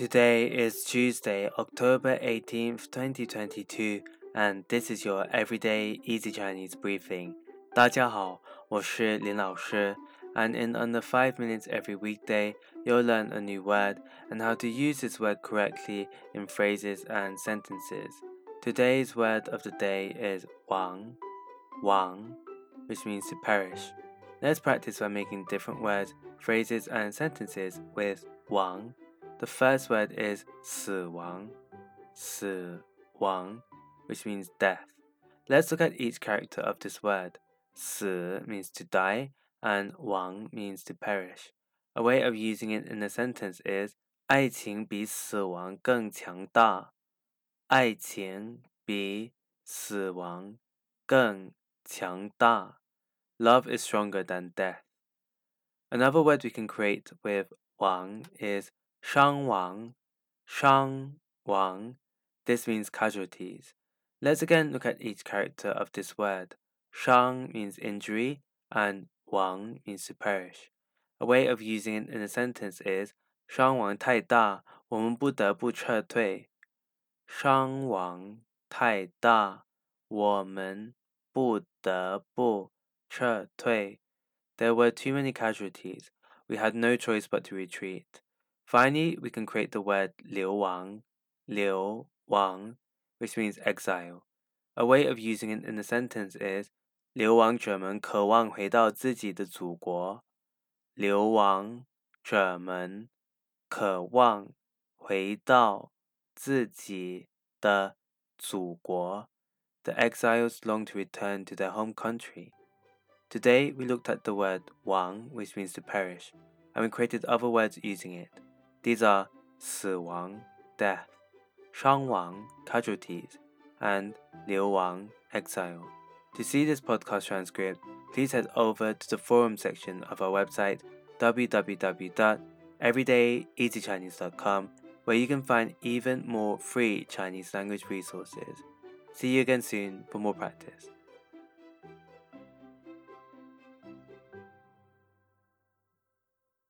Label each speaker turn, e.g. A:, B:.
A: Today is Tuesday, October 18th, 2022, and this is your everyday easy Chinese briefing. 大家好，我是林老师, and in under 5 minutes every weekday, you'll learn a new word and how to use this word correctly in phrases and sentences. Today's word of the day is wang, wang, which means to perish. Let's practice by making different words, phrases, and sentences with wang the first word is 死亡,死亡, which means death. Let's look at each character of this word. 死 means to die, and 亡 means to perish. A way of using it in a sentence is 爱情比死亡更强大。爱情比死亡更强大。Love is stronger than death. Another word we can create with 亡 is 伤亡,伤亡. This means casualties. Let's again look at each character of this word. 伤 means injury and 亡 means to perish. A way of using it in a sentence is 伤亡太大，我们不得不撤退。伤亡太大，我们不得不撤退。There were too many casualties. We had no choice but to retreat. Finally, we can create the word 流亡, liu wang, which means exile. A way of using it in a sentence is 流亡者们渴望回到自己的祖国。流亡者们渴望回到自己的祖国。The exiles long to return to their home country. Today we looked at the word wang, which means to perish, and we created other words using it. These are 死亡 death, 伤亡 casualties, and 流亡 exile. To see this podcast transcript, please head over to the forum section of our website www.everydayeasychinese.com where you can find even more free Chinese language resources. See you again soon for more practice.